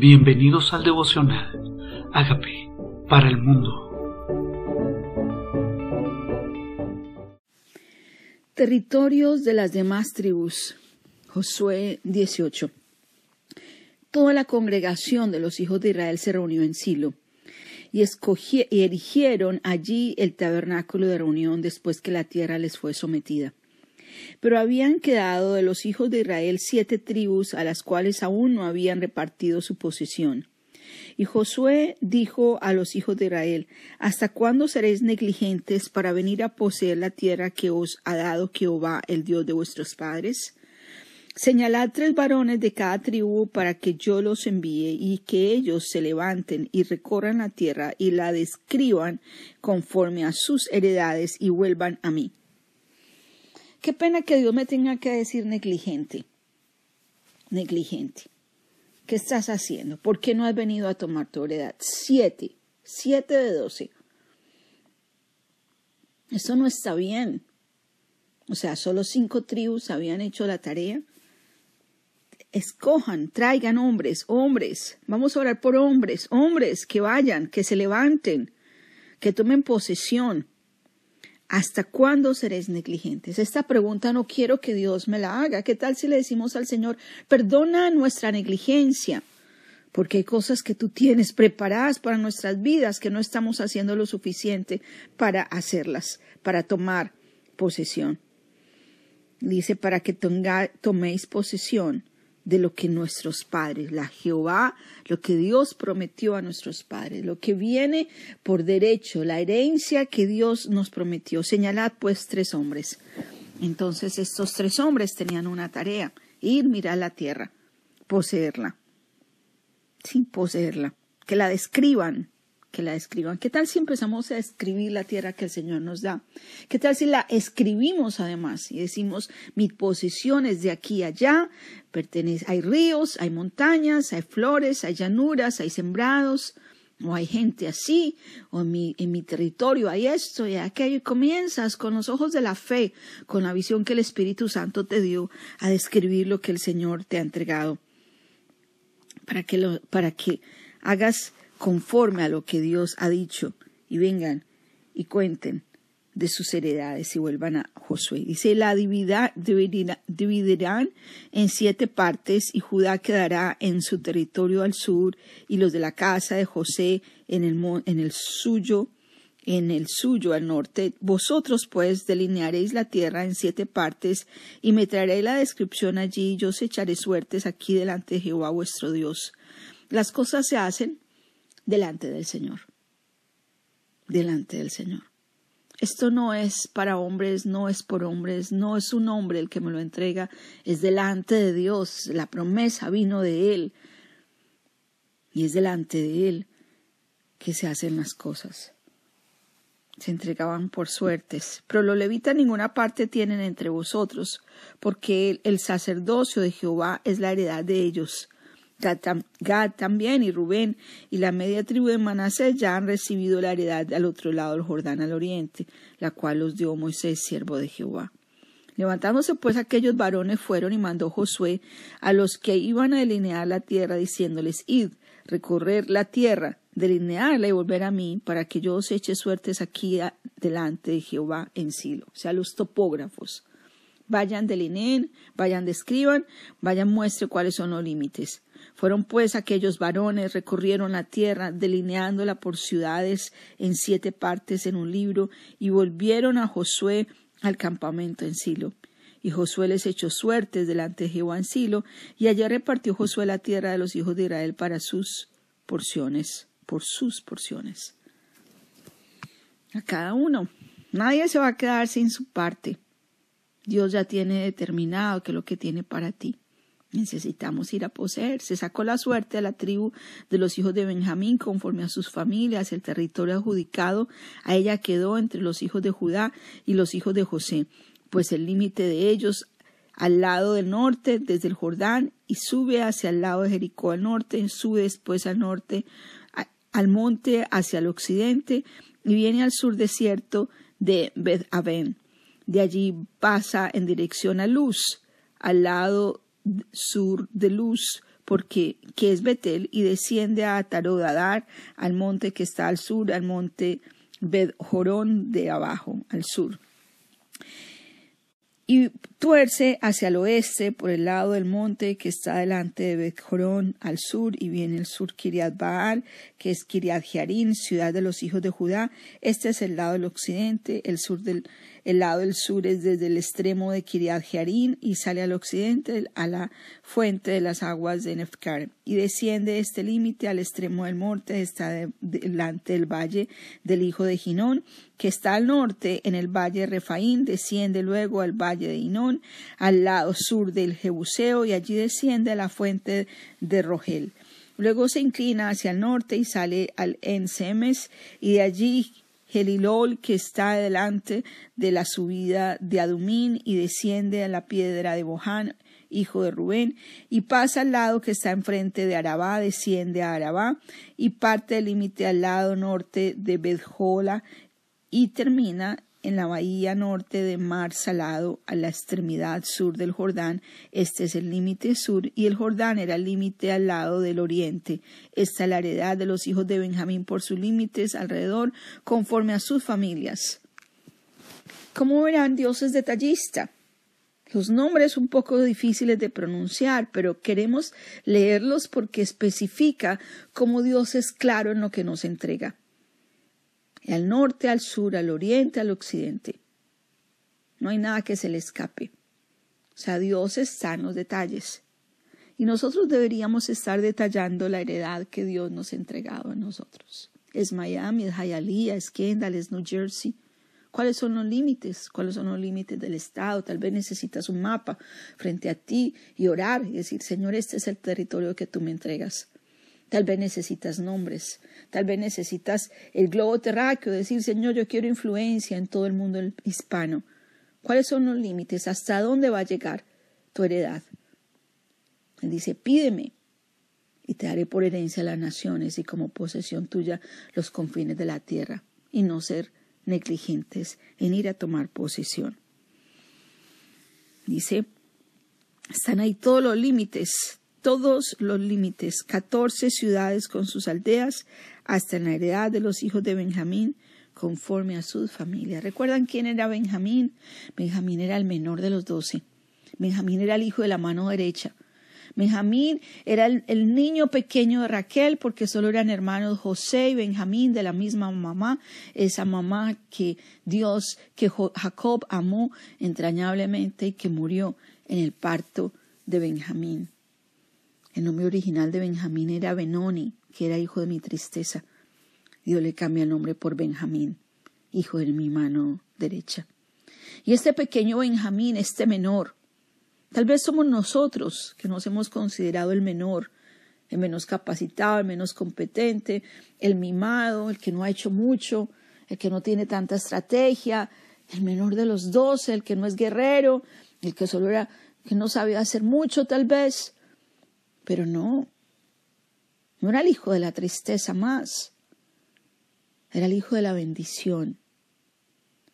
Bienvenidos al devocional. Hágame para el mundo. Territorios de las demás tribus. Josué 18. Toda la congregación de los hijos de Israel se reunió en Silo y, y erigieron allí el tabernáculo de reunión después que la tierra les fue sometida. Pero habían quedado de los hijos de Israel siete tribus a las cuales aún no habían repartido su posesión. Y Josué dijo a los hijos de Israel, ¿Hasta cuándo seréis negligentes para venir a poseer la tierra que os ha dado Jehová, el Dios de vuestros padres? Señalad tres varones de cada tribu para que yo los envíe y que ellos se levanten y recorran la tierra y la describan conforme a sus heredades y vuelvan a mí. Qué pena que Dios me tenga que decir negligente. Negligente. ¿Qué estás haciendo? ¿Por qué no has venido a tomar tu heredad? Siete. Siete de doce. Eso no está bien. O sea, solo cinco tribus habían hecho la tarea. Escojan, traigan hombres, hombres. Vamos a orar por hombres, hombres que vayan, que se levanten, que tomen posesión. ¿Hasta cuándo seréis negligentes? Esta pregunta no quiero que Dios me la haga. ¿Qué tal si le decimos al Señor, perdona nuestra negligencia? Porque hay cosas que tú tienes preparadas para nuestras vidas que no estamos haciendo lo suficiente para hacerlas, para tomar posesión. Dice, para que toméis posesión de lo que nuestros padres, la Jehová, lo que Dios prometió a nuestros padres, lo que viene por derecho, la herencia que Dios nos prometió. Señalad pues tres hombres. Entonces estos tres hombres tenían una tarea, ir, mirar la tierra, poseerla, sin poseerla, que la describan, que la escriban. ¿Qué tal si empezamos a escribir la tierra que el Señor nos da? ¿Qué tal si la escribimos además y decimos, mi posesión es de aquí a allá, pertenece, hay ríos, hay montañas, hay flores, hay llanuras, hay sembrados, o hay gente así, o en mi, en mi territorio hay esto y aquello, y comienzas con los ojos de la fe, con la visión que el Espíritu Santo te dio, a describir lo que el Señor te ha entregado, para que, lo, para que hagas conforme a lo que Dios ha dicho, y vengan y cuenten de sus heredades y vuelvan a Josué. Dice, la dividirán en siete partes y Judá quedará en su territorio al sur y los de la casa de José en el, en el suyo en el suyo al norte. Vosotros pues delinearéis la tierra en siete partes y me traeré la descripción allí y yo os echaré suertes aquí delante de Jehová vuestro Dios. Las cosas se hacen delante del Señor. Delante del Señor. Esto no es para hombres, no es por hombres, no es un hombre el que me lo entrega, es delante de Dios. La promesa vino de Él y es delante de Él que se hacen las cosas. Se entregaban por suertes, pero los levitas ninguna parte tienen entre vosotros, porque el sacerdocio de Jehová es la heredad de ellos Gad también y Rubén y la media tribu de Manasés ya han recibido la heredad al otro lado del Jordán al oriente, la cual los dio Moisés, siervo de Jehová. Levantándose pues aquellos varones fueron y mandó Josué a los que iban a delinear la tierra, diciéndoles, id, recorrer la tierra, delinearla y volver a mí, para que yo os eche suertes aquí delante de Jehová en Silo. O sea, los topógrafos. Vayan, delineen, vayan, describan, vayan, muestre cuáles son los límites. Fueron pues aquellos varones, recorrieron la tierra, delineándola por ciudades en siete partes en un libro, y volvieron a Josué al campamento en Silo. Y Josué les echó suertes delante de Jehová en Silo, y allá repartió Josué la tierra de los hijos de Israel para sus porciones, por sus porciones. A cada uno. Nadie se va a quedar sin su parte. Dios ya tiene determinado que lo que tiene para ti. Necesitamos ir a poseer. Se sacó la suerte a la tribu de los hijos de Benjamín conforme a sus familias, el territorio adjudicado a ella quedó entre los hijos de Judá y los hijos de José, pues el límite de ellos al lado del norte, desde el Jordán, y sube hacia el lado de Jericó al norte, sube después al norte, al monte hacia el occidente, y viene al sur desierto de Beth Aven. De allí pasa en dirección a Luz, al lado sur de Luz, porque que es Betel, y desciende a Tarodadar, al monte que está al sur, al monte Bedjorón de abajo, al sur y tuerce hacia el oeste por el lado del monte que está delante de Bethjorón al sur y viene el sur Kiriat Baal, que es Kiriat Jearim, ciudad de los hijos de Judá. Este es el lado del occidente, el sur del el lado del sur es desde el extremo de Kiriat y sale al occidente a la fuente de las aguas de Nefkar y desciende este límite al extremo del norte, está delante del valle del hijo de Ginón, que está al norte en el valle de Refaín, desciende luego al valle de Inón, al lado sur del Jebuseo y allí desciende a la fuente de Rogel. Luego se inclina hacia el norte y sale al Ensemes y de allí Gelilol, que está delante de la subida de Adumín y desciende a la piedra de Bohan, hijo de Rubén, y pasa al lado que está enfrente de Arabá, desciende a Arabá, y parte del límite al lado norte de Bedjola, y termina en la bahía norte de Mar Salado, a la extremidad sur del Jordán. Este es el límite sur, y el Jordán era el límite al lado del oriente. Esta es la heredad de los hijos de Benjamín por sus límites alrededor, conforme a sus familias. Como verán, Dios es detallista. Los nombres un poco difíciles de pronunciar, pero queremos leerlos porque especifica cómo Dios es claro en lo que nos entrega al norte, al sur, al oriente, al occidente. No hay nada que se le escape. O sea, Dios está en los detalles. Y nosotros deberíamos estar detallando la heredad que Dios nos ha entregado a nosotros. Es Miami, es Hialeah, es Kendall, es New Jersey. ¿Cuáles son los límites? ¿Cuáles son los límites del Estado? Tal vez necesitas un mapa frente a ti y orar y decir, Señor, este es el territorio que tú me entregas. Tal vez necesitas nombres, tal vez necesitas el globo terráqueo, decir, Señor, yo quiero influencia en todo el mundo hispano. ¿Cuáles son los límites? ¿Hasta dónde va a llegar tu heredad? Él dice, pídeme y te daré por herencia las naciones y como posesión tuya los confines de la tierra, y no ser negligentes en ir a tomar posesión. Dice, están ahí todos los límites todos los límites, catorce ciudades con sus aldeas, hasta en la heredad de los hijos de Benjamín, conforme a sus familias. ¿Recuerdan quién era Benjamín? Benjamín era el menor de los doce. Benjamín era el hijo de la mano derecha. Benjamín era el, el, niño pequeño de Raquel porque solo eran hermanos José y Benjamín de la misma mamá, esa mamá que Dios, que Jacob amó entrañablemente y que murió en el parto de Benjamín. El nombre original de Benjamín era Benoni, que era hijo de mi tristeza. Dios le cambia el nombre por Benjamín, hijo de mi mano derecha. Y este pequeño Benjamín, este menor, tal vez somos nosotros que nos hemos considerado el menor, el menos capacitado, el menos competente, el mimado, el que no ha hecho mucho, el que no tiene tanta estrategia, el menor de los doce, el que no es guerrero, el que solo era, que no sabía hacer mucho tal vez. Pero no, no era el hijo de la tristeza más, era el hijo de la bendición,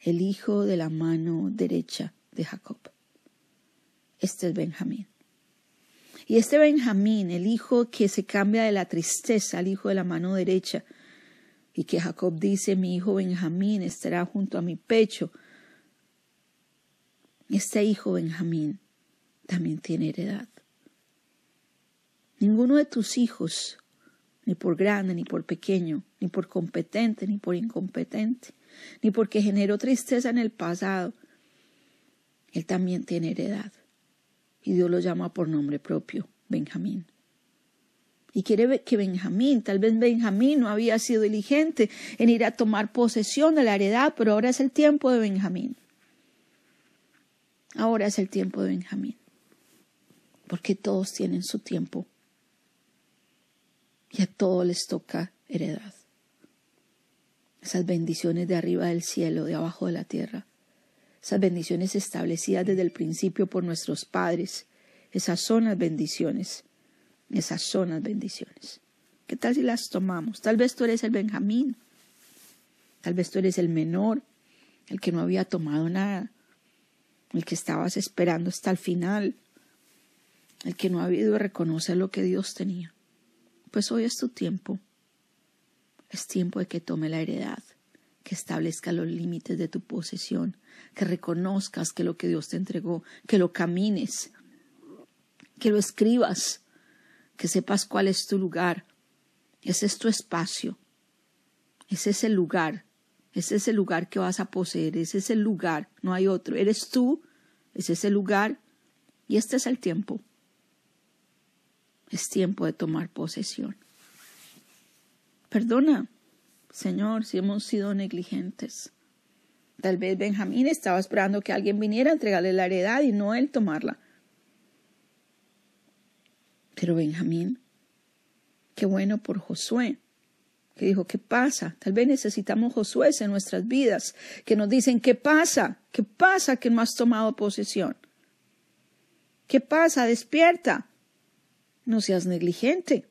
el hijo de la mano derecha de Jacob. Este es Benjamín. Y este Benjamín, el hijo que se cambia de la tristeza al hijo de la mano derecha, y que Jacob dice, mi hijo Benjamín estará junto a mi pecho, este hijo Benjamín también tiene heredad. Ninguno de tus hijos, ni por grande, ni por pequeño, ni por competente, ni por incompetente, ni porque generó tristeza en el pasado, él también tiene heredad. Y Dios lo llama por nombre propio, Benjamín. Y quiere que Benjamín, tal vez Benjamín no había sido diligente en ir a tomar posesión de la heredad, pero ahora es el tiempo de Benjamín. Ahora es el tiempo de Benjamín. Porque todos tienen su tiempo y a todos les toca heredad. Esas bendiciones de arriba del cielo, de abajo de la tierra, esas bendiciones establecidas desde el principio por nuestros padres, esas son las bendiciones, esas son las bendiciones. ¿Qué tal si las tomamos? Tal vez tú eres el Benjamín, tal vez tú eres el menor, el que no había tomado nada, el que estabas esperando hasta el final, el que no ha habido reconocer lo que Dios tenía. Pues hoy es tu tiempo. Es tiempo de que tome la heredad, que establezca los límites de tu posesión, que reconozcas que lo que Dios te entregó, que lo camines, que lo escribas, que sepas cuál es tu lugar. Ese es tu espacio. Ese es el lugar. Ese es el lugar que vas a poseer. Ese es el lugar. No hay otro. Eres tú. Ese es el lugar. Y este es el tiempo. Es tiempo de tomar posesión. Perdona, Señor, si hemos sido negligentes. Tal vez Benjamín estaba esperando que alguien viniera a entregarle la heredad y no él tomarla. Pero Benjamín, qué bueno por Josué, que dijo, ¿qué pasa? Tal vez necesitamos Josué en nuestras vidas, que nos dicen, ¿qué pasa? ¿Qué pasa que no has tomado posesión? ¿Qué pasa? Despierta. No seas negligente.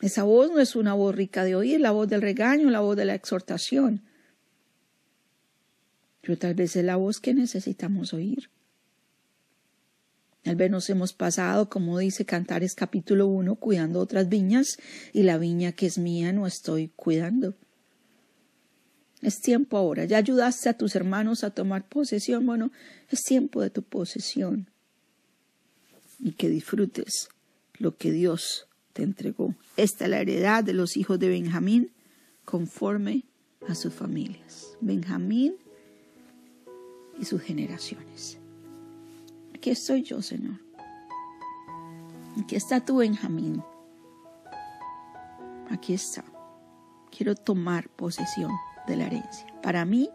Esa voz no es una voz rica de oír, la voz del regaño, la voz de la exhortación. Pero tal vez es la voz que necesitamos oír. Tal vez nos hemos pasado, como dice Cantares capítulo 1, cuidando otras viñas y la viña que es mía no estoy cuidando. Es tiempo ahora. Ya ayudaste a tus hermanos a tomar posesión. Bueno, es tiempo de tu posesión. Y que disfrutes lo que Dios te entregó. Esta es la heredad de los hijos de Benjamín conforme a sus familias. Benjamín y sus generaciones. Aquí estoy yo, Señor. Aquí está tu Benjamín. Aquí está. Quiero tomar posesión de la herencia para mí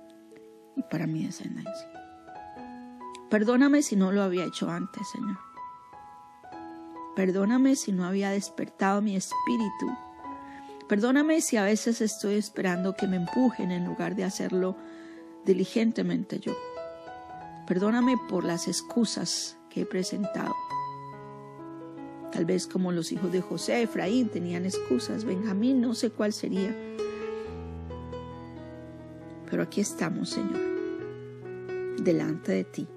y para mi descendencia. Perdóname si no lo había hecho antes, Señor. Perdóname si no había despertado mi espíritu. Perdóname si a veces estoy esperando que me empujen en lugar de hacerlo diligentemente yo. Perdóname por las excusas que he presentado. Tal vez como los hijos de José, Efraín tenían excusas, Benjamín no sé cuál sería. Pero aquí estamos, Señor, delante de ti,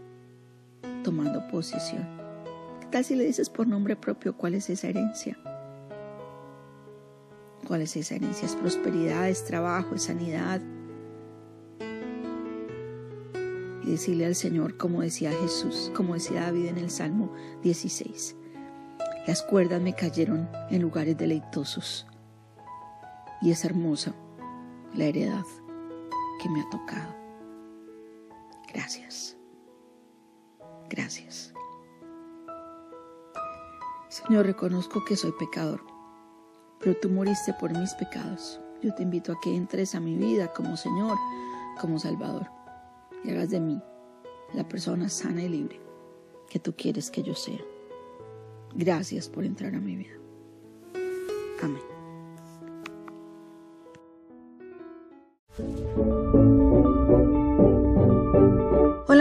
tomando posición. ¿Qué tal si le dices por nombre propio cuál es esa herencia? ¿Cuál es esa herencia? Es prosperidad, es trabajo, es sanidad. Y decirle al Señor, como decía Jesús, como decía David en el Salmo 16, las cuerdas me cayeron en lugares deleitosos. Y es hermosa la heredad que me ha tocado. Gracias. Gracias. Señor, reconozco que soy pecador, pero tú moriste por mis pecados. Yo te invito a que entres a mi vida como Señor, como Salvador, y hagas de mí la persona sana y libre que tú quieres que yo sea. Gracias por entrar a mi vida. Amén.